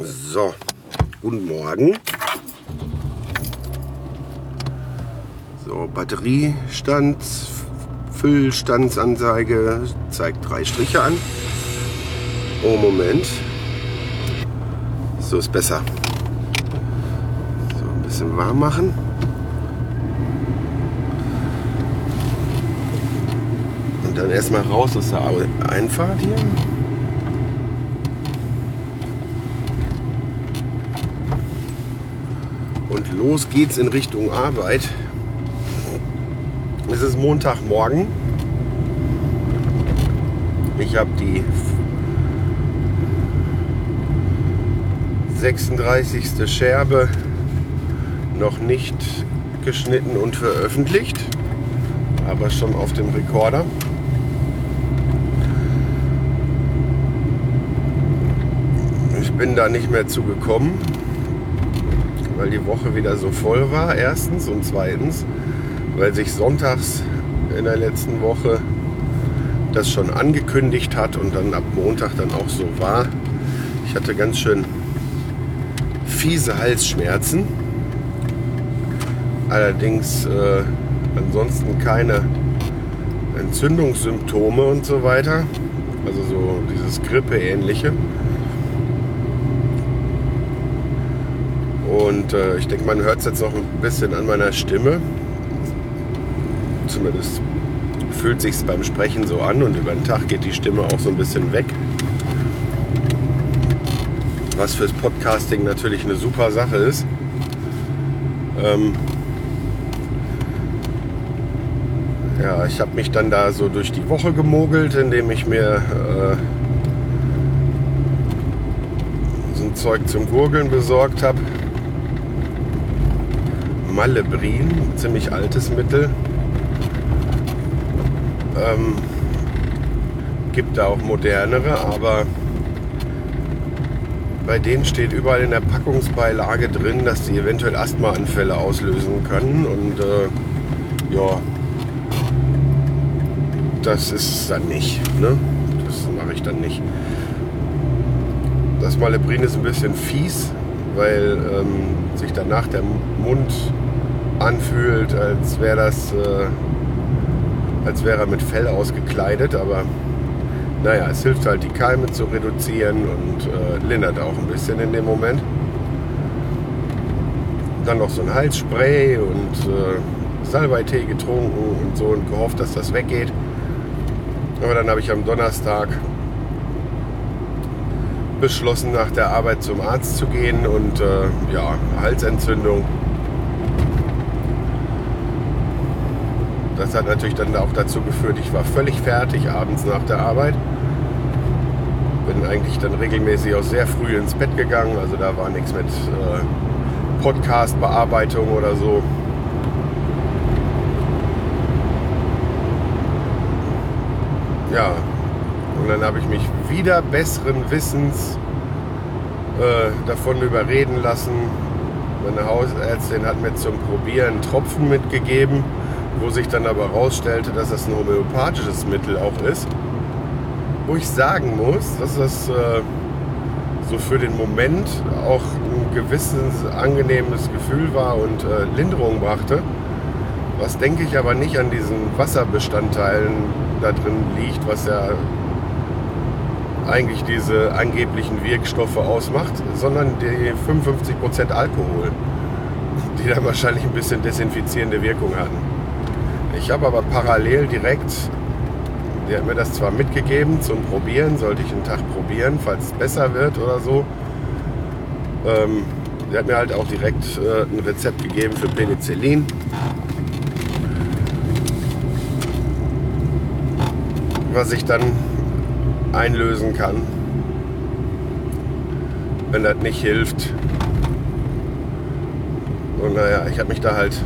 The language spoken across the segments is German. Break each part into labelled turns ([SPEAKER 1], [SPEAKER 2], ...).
[SPEAKER 1] So, guten Morgen. So, Batteriestand, Füllstandsanzeige zeigt drei Striche an. Oh, Moment. So ist besser. So, ein bisschen warm machen. Und dann erstmal raus aus der Einfahrt hier. Los geht's in Richtung Arbeit. Es ist Montagmorgen. Ich habe die 36. Scherbe noch nicht geschnitten und veröffentlicht, aber schon auf dem Rekorder. Ich bin da nicht mehr zugekommen weil die Woche wieder so voll war, erstens. Und zweitens, weil sich sonntags in der letzten Woche das schon angekündigt hat und dann ab Montag dann auch so war. Ich hatte ganz schön fiese Halsschmerzen. Allerdings äh, ansonsten keine Entzündungssymptome und so weiter. Also so dieses Grippe-ähnliche. Und äh, ich denke, man hört es jetzt noch ein bisschen an meiner Stimme. Zumindest fühlt sich beim Sprechen so an und über den Tag geht die Stimme auch so ein bisschen weg. Was fürs Podcasting natürlich eine super Sache ist. Ähm ja, ich habe mich dann da so durch die Woche gemogelt, indem ich mir äh, so ein Zeug zum Gurgeln besorgt habe. Malebrin, ziemlich altes Mittel. Ähm, gibt da auch modernere, aber bei denen steht überall in der Packungsbeilage drin, dass die eventuell Asthmaanfälle auslösen können. Und äh, ja, das ist dann nicht. Ne? Das mache ich dann nicht. Das Malebrin ist ein bisschen fies, weil ähm, sich danach der Mund anfühlt, als wäre das, äh, als wäre er mit Fell ausgekleidet, aber naja, es hilft halt die Keime zu reduzieren und äh, lindert auch ein bisschen in dem Moment. Dann noch so ein Halsspray und äh, Salbeitee getrunken und so und gehofft, dass das weggeht. Aber dann habe ich am Donnerstag beschlossen, nach der Arbeit zum Arzt zu gehen und äh, ja, Halsentzündung Das hat natürlich dann auch dazu geführt, ich war völlig fertig abends nach der Arbeit. Bin eigentlich dann regelmäßig auch sehr früh ins Bett gegangen. Also da war nichts mit äh, Podcast-Bearbeitung oder so. Ja, und dann habe ich mich wieder besseren Wissens äh, davon überreden lassen. Meine Hausärztin hat mir zum Probieren Tropfen mitgegeben wo sich dann aber herausstellte, dass das ein homöopathisches Mittel auch ist. Wo ich sagen muss, dass das äh, so für den Moment auch ein gewisses angenehmes Gefühl war und äh, Linderung brachte. Was denke ich aber nicht an diesen Wasserbestandteilen da drin liegt, was ja eigentlich diese angeblichen Wirkstoffe ausmacht, sondern die 55% Alkohol, die dann wahrscheinlich ein bisschen desinfizierende Wirkung hatten. Ich habe aber parallel direkt, der hat mir das zwar mitgegeben zum Probieren, sollte ich einen Tag probieren, falls es besser wird oder so. Ähm, der hat mir halt auch direkt äh, ein Rezept gegeben für Penicillin. Was ich dann einlösen kann. wenn das nicht hilft. Und naja, ich habe mich da halt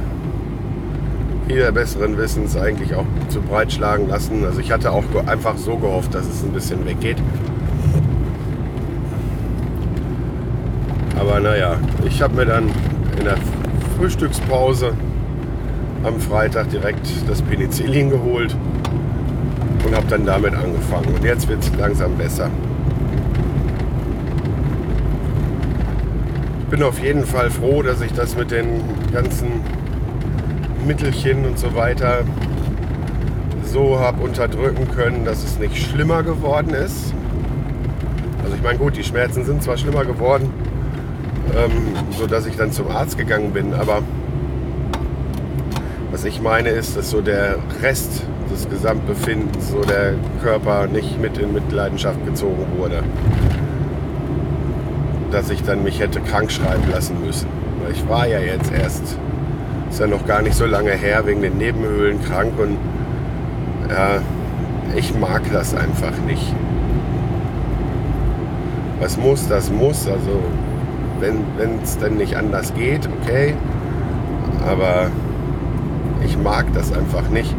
[SPEAKER 1] wieder besseren Wissens eigentlich auch zu breit schlagen lassen. Also ich hatte auch einfach so gehofft, dass es ein bisschen weggeht. Aber naja, ich habe mir dann in der Frühstückspause am Freitag direkt das Penicillin geholt und habe dann damit angefangen. Und jetzt wird es langsam besser. Ich bin auf jeden Fall froh, dass ich das mit den ganzen Mittelchen und so weiter so habe unterdrücken können, dass es nicht schlimmer geworden ist. Also ich meine, gut, die Schmerzen sind zwar schlimmer geworden, ähm, so dass ich dann zum Arzt gegangen bin, aber was ich meine ist, dass so der Rest des Gesamtbefindens, so der Körper nicht mit in Mitleidenschaft gezogen wurde. Dass ich dann mich hätte krank schreiben lassen müssen. Weil ich war ja jetzt erst, ist ja noch gar nicht so lange her, wegen den Nebenhöhlen krank und ja, ich mag das einfach nicht. Was muss, das muss. Also wenn es dann nicht anders geht, okay. Aber ich mag das einfach nicht.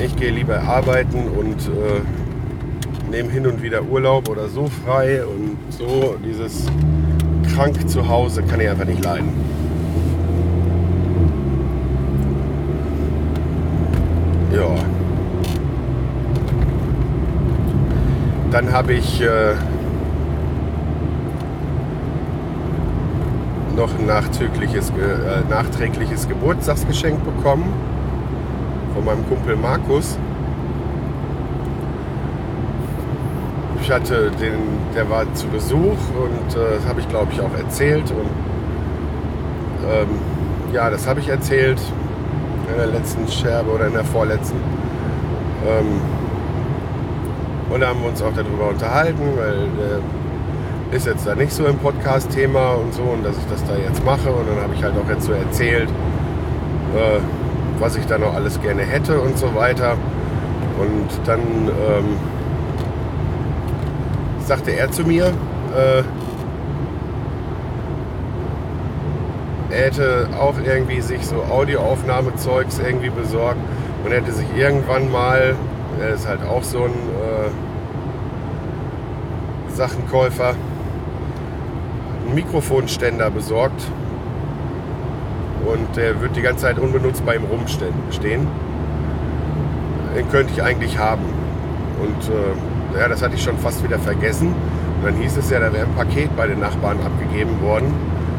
[SPEAKER 1] Ich gehe lieber arbeiten und äh, nehme hin und wieder Urlaub oder so frei und so dieses krank zu Hause kann ich einfach nicht leiden. Ja. Dann habe ich äh, noch ein nachträgliches, äh, nachträgliches Geburtstagsgeschenk bekommen von meinem Kumpel Markus. Ich hatte den, der war zu Besuch und äh, das habe ich glaube ich auch erzählt und ähm, ja, das habe ich erzählt in der letzten Scherbe oder in der vorletzten. Ähm, und da haben wir uns auch darüber unterhalten, weil der ist jetzt da nicht so im Podcast-Thema und so und dass ich das da jetzt mache. Und dann habe ich halt auch jetzt so erzählt, äh, was ich da noch alles gerne hätte und so weiter. Und dann ähm, sagte er zu mir, äh, er hätte auch irgendwie sich so Audioaufnahmezeugs irgendwie besorgt und hätte sich irgendwann mal, er ist halt auch so ein äh, Sachenkäufer, einen Mikrofonständer besorgt und der wird die ganze Zeit unbenutzt bei ihm rumstehen. Den könnte ich eigentlich haben. Und äh, ja, das hatte ich schon fast wieder vergessen. Und dann hieß es ja, da wäre ein Paket bei den Nachbarn abgegeben worden.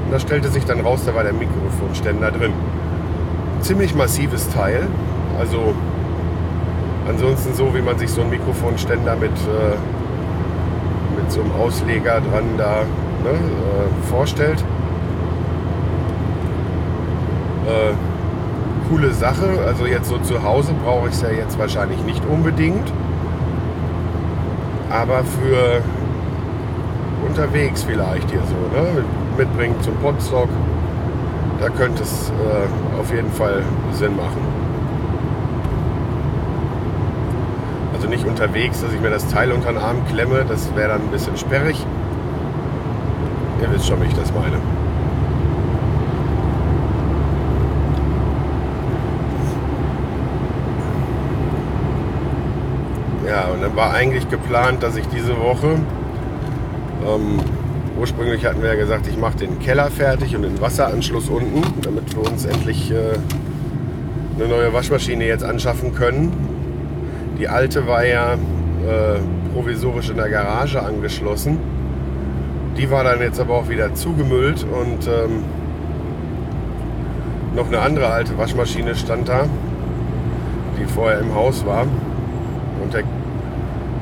[SPEAKER 1] Und da stellte sich dann raus, da war der Mikrofonständer drin. Ziemlich massives Teil. Also ansonsten so, wie man sich so einen Mikrofonständer mit, äh, mit so einem Ausleger dran da ne, äh, vorstellt. Äh, coole Sache. Also jetzt so zu Hause brauche ich es ja jetzt wahrscheinlich nicht unbedingt. Aber für unterwegs vielleicht hier so, ne? mitbringen zum Potstock, da könnte es äh, auf jeden Fall Sinn machen. Also nicht unterwegs, dass ich mir das Teil unter den Arm klemme, das wäre dann ein bisschen sperrig. Ihr wisst schon, wie ich das meine. Ja, und dann war eigentlich geplant, dass ich diese Woche, ähm, ursprünglich hatten wir ja gesagt, ich mache den Keller fertig und den Wasseranschluss unten, damit wir uns endlich äh, eine neue Waschmaschine jetzt anschaffen können. Die alte war ja äh, provisorisch in der Garage angeschlossen. Die war dann jetzt aber auch wieder zugemüllt und ähm, noch eine andere alte Waschmaschine stand da, die vorher im Haus war. Und der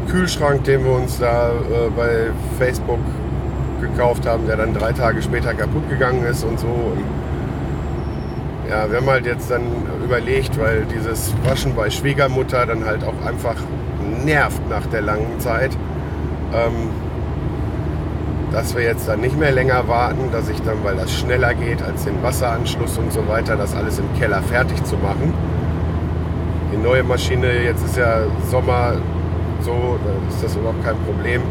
[SPEAKER 1] Kühlschrank, den wir uns da äh, bei Facebook gekauft haben, der dann drei Tage später kaputt gegangen ist und so. Und ja, wir haben halt jetzt dann überlegt, weil dieses Waschen bei Schwiegermutter dann halt auch einfach nervt nach der langen Zeit, ähm, dass wir jetzt dann nicht mehr länger warten, dass ich dann, weil das schneller geht als den Wasseranschluss und so weiter, das alles im Keller fertig zu machen. Die neue Maschine, jetzt ist ja Sommer so, da ist das überhaupt kein Problem.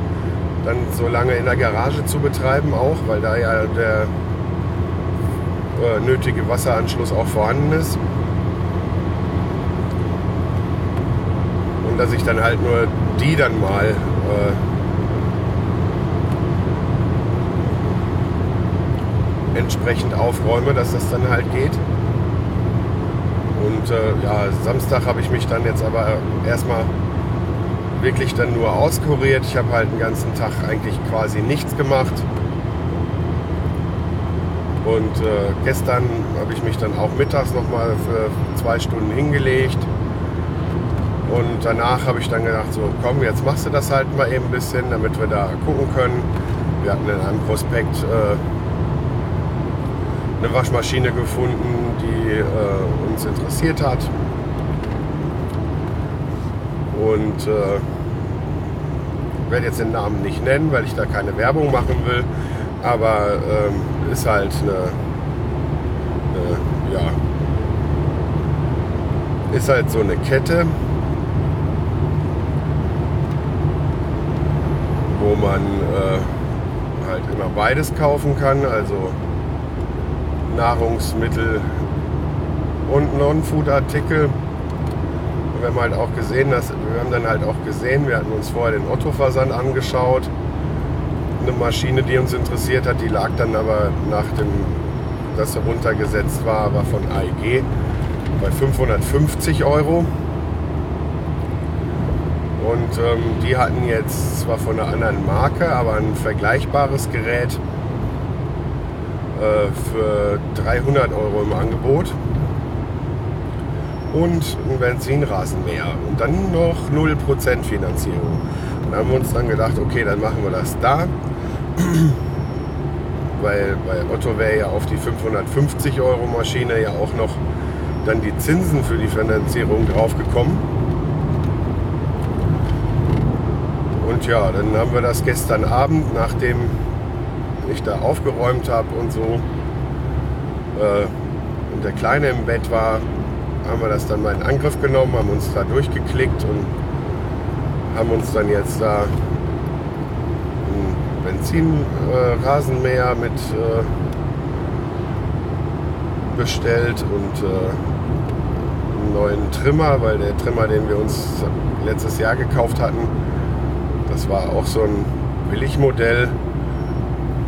[SPEAKER 1] dann so lange in der Garage zu betreiben auch, weil da ja der äh, nötige Wasseranschluss auch vorhanden ist. Und dass ich dann halt nur die dann mal äh, entsprechend aufräume, dass das dann halt geht. Und äh, ja, Samstag habe ich mich dann jetzt aber erstmal wirklich dann nur auskuriert. Ich habe halt den ganzen Tag eigentlich quasi nichts gemacht. Und äh, gestern habe ich mich dann auch mittags nochmal für zwei Stunden hingelegt. Und danach habe ich dann gedacht, so komm, jetzt machst du das halt mal eben ein bisschen, damit wir da gucken können. Wir hatten in einem Prospekt äh, eine Waschmaschine gefunden, die äh, uns interessiert hat. Und äh, werde jetzt den Namen nicht nennen, weil ich da keine Werbung machen will. Aber ähm, ist halt eine, eine, ja, ist halt so eine Kette, wo man äh, halt immer beides kaufen kann, also Nahrungsmittel und Non-Food-Artikel. Wir haben halt auch gesehen, dass wir haben dann halt auch gesehen, wir hatten uns vorher den Otto-Versand angeschaut. Eine Maschine, die uns interessiert hat, die lag dann aber nachdem das runtergesetzt war, war von AEG bei 550 Euro. Und ähm, die hatten jetzt zwar von einer anderen Marke, aber ein vergleichbares Gerät äh, für 300 Euro im Angebot und ein Benzinrasenmäher und dann noch 0% Finanzierung. Und haben wir uns dann gedacht, okay, dann machen wir das da, weil bei Otto wäre ja auf die 550 Euro Maschine ja auch noch dann die Zinsen für die Finanzierung draufgekommen. Und ja, dann haben wir das gestern Abend, nachdem ich da aufgeräumt habe und so, äh, und der Kleine im Bett war, haben wir das dann mal in Angriff genommen, haben uns da durchgeklickt und haben uns dann jetzt da Benzinrasenmäher äh, mit äh, bestellt und äh, einen neuen Trimmer, weil der Trimmer, den wir uns letztes Jahr gekauft hatten, das war auch so ein Billigmodell.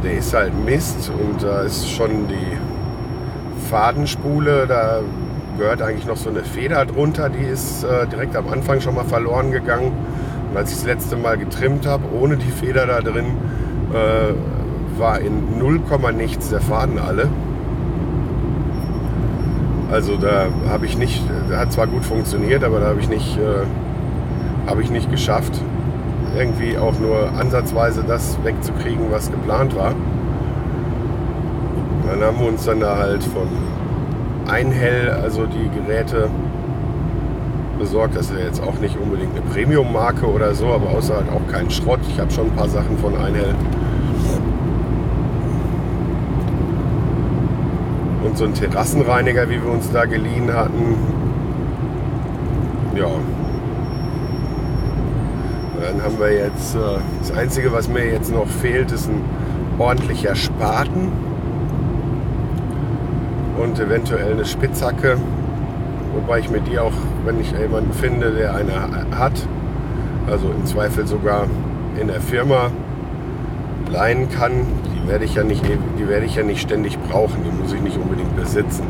[SPEAKER 1] Der ist halt Mist und da ist schon die Fadenspule, da gehört eigentlich noch so eine Feder drunter, die ist äh, direkt am Anfang schon mal verloren gegangen. Und als ich das letzte Mal getrimmt habe, ohne die Feder da drin, äh, war in 0, nichts der Faden alle. Also da habe ich nicht, hat zwar gut funktioniert, aber da habe ich nicht, äh, habe ich nicht geschafft, irgendwie auch nur ansatzweise das wegzukriegen, was geplant war. Dann haben wir uns dann da halt von Einhell, also die Geräte besorgt. Das ist ja jetzt auch nicht unbedingt eine Premium-Marke oder so, aber außer halt auch kein Schrott. Ich habe schon ein paar Sachen von Einhell. Und so ein Terrassenreiniger, wie wir uns da geliehen hatten. Ja. Dann haben wir jetzt, äh, das Einzige, was mir jetzt noch fehlt, ist ein ordentlicher Spaten und eventuell eine Spitzhacke. Wobei ich mir die auch, wenn ich jemanden finde, der eine hat, also im Zweifel sogar in der Firma leihen kann. Die werde ich ja nicht, die werde ich ja nicht ständig brauchen, die muss ich nicht unbedingt besitzen.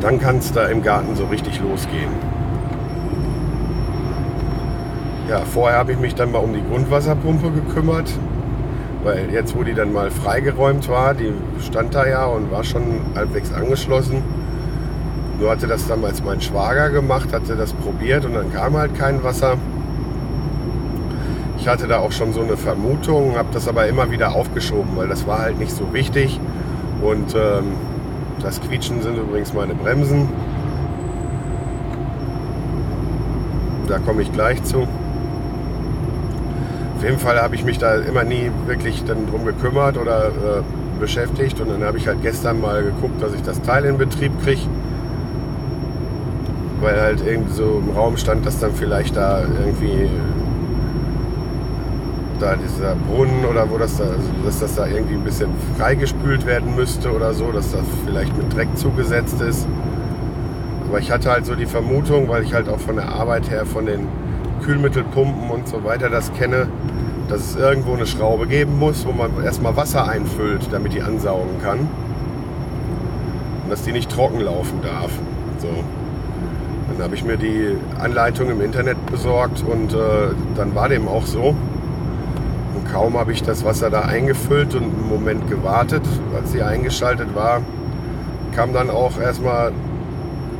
[SPEAKER 1] Dann kann es da im Garten so richtig losgehen. Ja, vorher habe ich mich dann mal um die Grundwasserpumpe gekümmert. Weil jetzt, wo die dann mal freigeräumt war, die stand da ja und war schon halbwegs angeschlossen. Nur hatte das damals mein Schwager gemacht, hatte das probiert und dann kam halt kein Wasser. Ich hatte da auch schon so eine Vermutung, habe das aber immer wieder aufgeschoben, weil das war halt nicht so wichtig. Und ähm, das Quietschen sind übrigens meine Bremsen. Da komme ich gleich zu. Auf jeden Fall habe ich mich da immer nie wirklich dann drum gekümmert oder äh, beschäftigt. Und dann habe ich halt gestern mal geguckt, dass ich das Teil in Betrieb kriege. Weil halt irgendwie so im Raum stand, dass dann vielleicht da irgendwie da dieser Brunnen oder wo das da, also dass das da irgendwie ein bisschen freigespült werden müsste oder so, dass das vielleicht mit Dreck zugesetzt ist. Aber ich hatte halt so die Vermutung, weil ich halt auch von der Arbeit her von den Kühlmittelpumpen und so weiter das kenne, dass es irgendwo eine Schraube geben muss, wo man erstmal Wasser einfüllt, damit die ansaugen kann. Und dass die nicht trocken laufen darf. So. Dann habe ich mir die Anleitung im Internet besorgt und äh, dann war dem auch so. Und kaum habe ich das Wasser da eingefüllt und einen Moment gewartet, als sie eingeschaltet war, kam dann auch erstmal,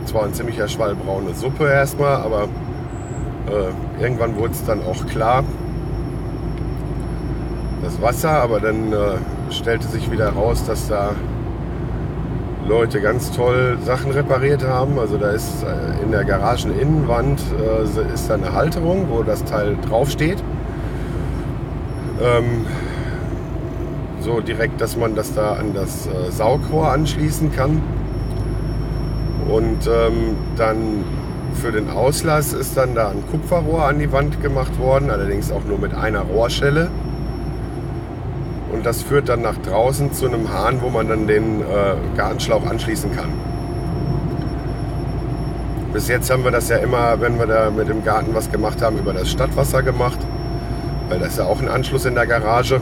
[SPEAKER 1] zwar ein ziemlicher Schwall braune Suppe erstmal, aber äh, irgendwann wurde es dann auch klar, das Wasser, aber dann äh, stellte sich wieder raus, dass da Leute ganz toll Sachen repariert haben. Also da ist äh, in der Garageninnenwand äh, ist da eine Halterung, wo das Teil draufsteht. Ähm, so direkt, dass man das da an das äh, Saugrohr anschließen kann. Und ähm, dann für den Auslass ist dann da ein Kupferrohr an die Wand gemacht worden, allerdings auch nur mit einer Rohrschelle. Und das führt dann nach draußen zu einem Hahn, wo man dann den äh, Gartenschlauch anschließen kann. Bis jetzt haben wir das ja immer, wenn wir da mit dem Garten was gemacht haben, über das Stadtwasser gemacht. Weil das ist ja auch ein Anschluss in der Garage.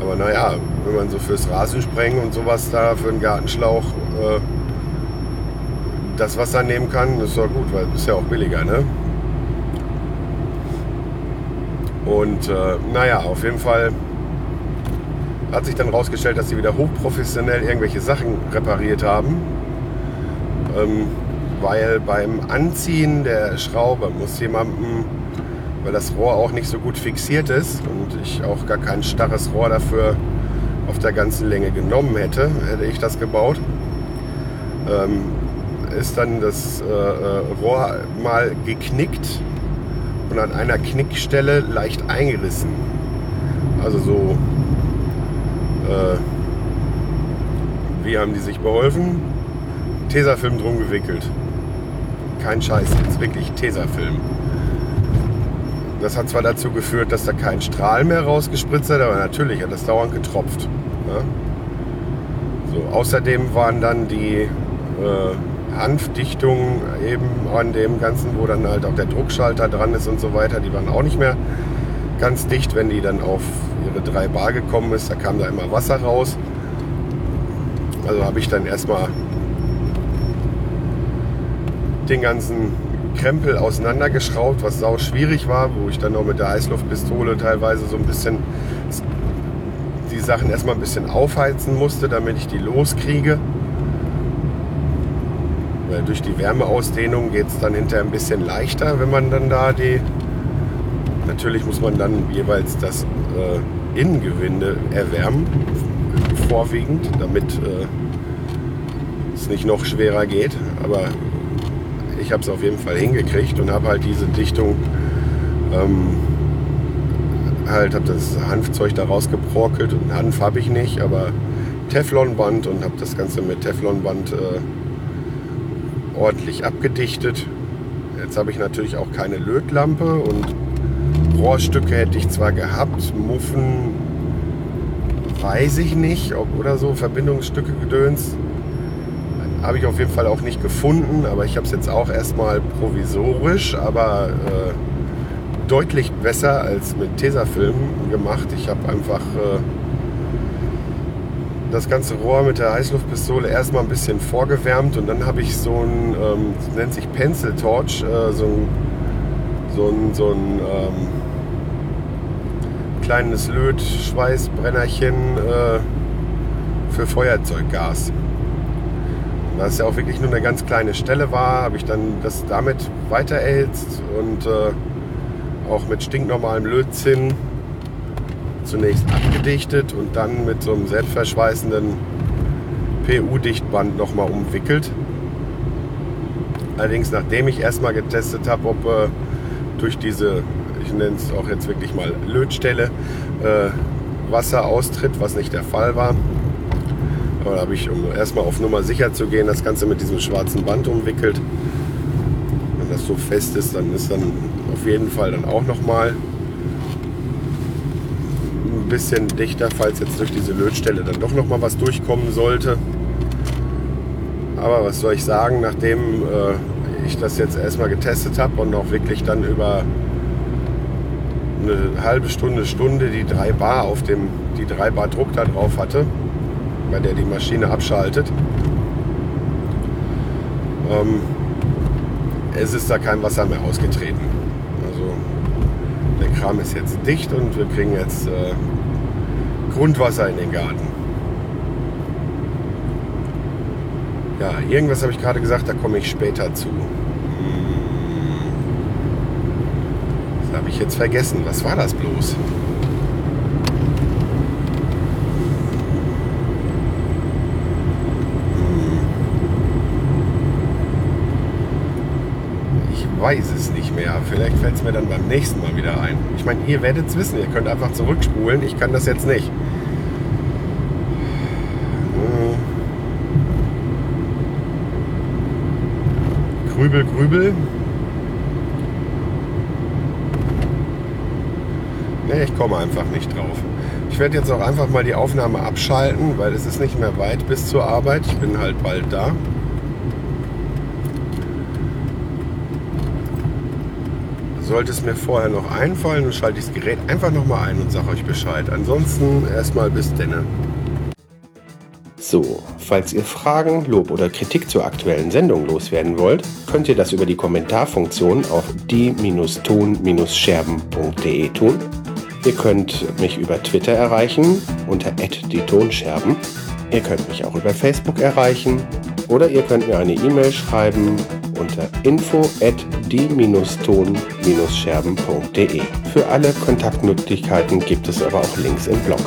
[SPEAKER 1] Aber naja, wenn man so fürs Rasensprengen und sowas da für einen Gartenschlauch äh, das Wasser nehmen kann, ist ja gut, weil es ist ja auch billiger, ne? Und äh, naja, auf jeden Fall hat sich dann rausgestellt, dass sie wieder hochprofessionell irgendwelche Sachen repariert haben. Ähm, weil beim Anziehen der Schraube muss jemandem, weil das Rohr auch nicht so gut fixiert ist und ich auch gar kein starres Rohr dafür auf der ganzen Länge genommen hätte, hätte ich das gebaut, ähm, ist dann das äh, äh Rohr mal geknickt und an einer Knickstelle leicht eingerissen. Also so äh, wie haben die sich beholfen? Tesafilm drum gewickelt. Kein Scheiß, jetzt wirklich Tesafilm. Das hat zwar dazu geführt, dass da kein Strahl mehr rausgespritzt hat, aber natürlich hat das dauernd getropft. Ne? So, außerdem waren dann die äh, Hanfdichtungen eben an dem Ganzen, wo dann halt auch der Druckschalter dran ist und so weiter, die waren auch nicht mehr ganz dicht, wenn die dann auf ihre 3 Bar gekommen ist. Da kam da immer Wasser raus. Also habe ich dann erstmal den ganzen Krempel auseinandergeschraubt, was sau schwierig war, wo ich dann noch mit der Heißluftpistole teilweise so ein bisschen die Sachen erstmal ein bisschen aufheizen musste, damit ich die loskriege. Weil durch die Wärmeausdehnung geht es dann hinterher ein bisschen leichter, wenn man dann da die Natürlich muss man dann jeweils das äh, Innengewinde erwärmen, vorwiegend, damit äh, es nicht noch schwerer geht. Aber ich habe es auf jeden Fall hingekriegt und habe halt diese Dichtung, ähm, halt habe das Hanfzeug da rausgebrokelt und Hanf habe ich nicht, aber Teflonband und habe das Ganze mit Teflonband äh, ordentlich abgedichtet. Jetzt habe ich natürlich auch keine Lötlampe und Rohrstücke hätte ich zwar gehabt, Muffen weiß ich nicht, ob oder so, Verbindungsstücke gedöns. Habe ich auf jeden Fall auch nicht gefunden, aber ich habe es jetzt auch erstmal provisorisch, aber äh, deutlich besser als mit Tesafilm gemacht. Ich habe einfach äh, das ganze Rohr mit der Heißluftpistole erstmal ein bisschen vorgewärmt und dann habe ich so ein, ähm, nennt sich Pencil Torch, äh, so ein, so ein, so ein ähm, kleines Lötschweißbrennerchen äh, für Feuerzeuggas. Da es ja auch wirklich nur eine ganz kleine Stelle war, habe ich dann das damit weiter erhitzt und äh, auch mit stinknormalem Lötzinn zunächst abgedichtet und dann mit so einem selbstverschweißenden PU-Dichtband nochmal umwickelt. Allerdings nachdem ich erstmal getestet habe, ob äh, durch diese ich nenne es auch jetzt wirklich mal Lötstelle, äh, Wasser austritt, was nicht der Fall war. Aber da habe ich, um erstmal auf Nummer sicher zu gehen, das Ganze mit diesem schwarzen Band umwickelt. Wenn das so fest ist, dann ist dann auf jeden Fall dann auch nochmal bisschen dichter, falls jetzt durch diese Lötstelle dann doch noch mal was durchkommen sollte. Aber was soll ich sagen, nachdem äh, ich das jetzt erstmal getestet habe und auch wirklich dann über eine halbe Stunde, Stunde die 3 Bar auf dem, die 3 Bar Druck da drauf hatte, bei der die Maschine abschaltet. Ähm, es ist da kein Wasser mehr ausgetreten. Also der Kram ist jetzt dicht und wir kriegen jetzt äh, Grundwasser in den Garten. Ja, irgendwas habe ich gerade gesagt, da komme ich später zu. Habe ich jetzt vergessen. Was war das bloß? Ich weiß es nicht mehr. Vielleicht fällt es mir dann beim nächsten Mal wieder ein. Ich meine, ihr werdet es wissen. Ihr könnt einfach zurückspulen. Ich kann das jetzt nicht. Hm. Grübel, grübel. Nee, ich komme einfach nicht drauf. Ich werde jetzt auch einfach mal die Aufnahme abschalten, weil es ist nicht mehr weit bis zur Arbeit. Ich bin halt bald da. Sollte es mir vorher noch einfallen, dann schalte ich das Gerät einfach nochmal ein und sage euch Bescheid. Ansonsten erstmal bis denne.
[SPEAKER 2] So, falls ihr Fragen, Lob oder Kritik zur aktuellen Sendung loswerden wollt, könnt ihr das über die Kommentarfunktion auf die-ton-scherben.de tun. Ihr könnt mich über Twitter erreichen unter die. Ihr könnt mich auch über Facebook erreichen oder ihr könnt mir eine E-Mail schreiben unter info at die-ton-scherben.de. Für alle Kontaktmöglichkeiten gibt es aber auch Links im Blog.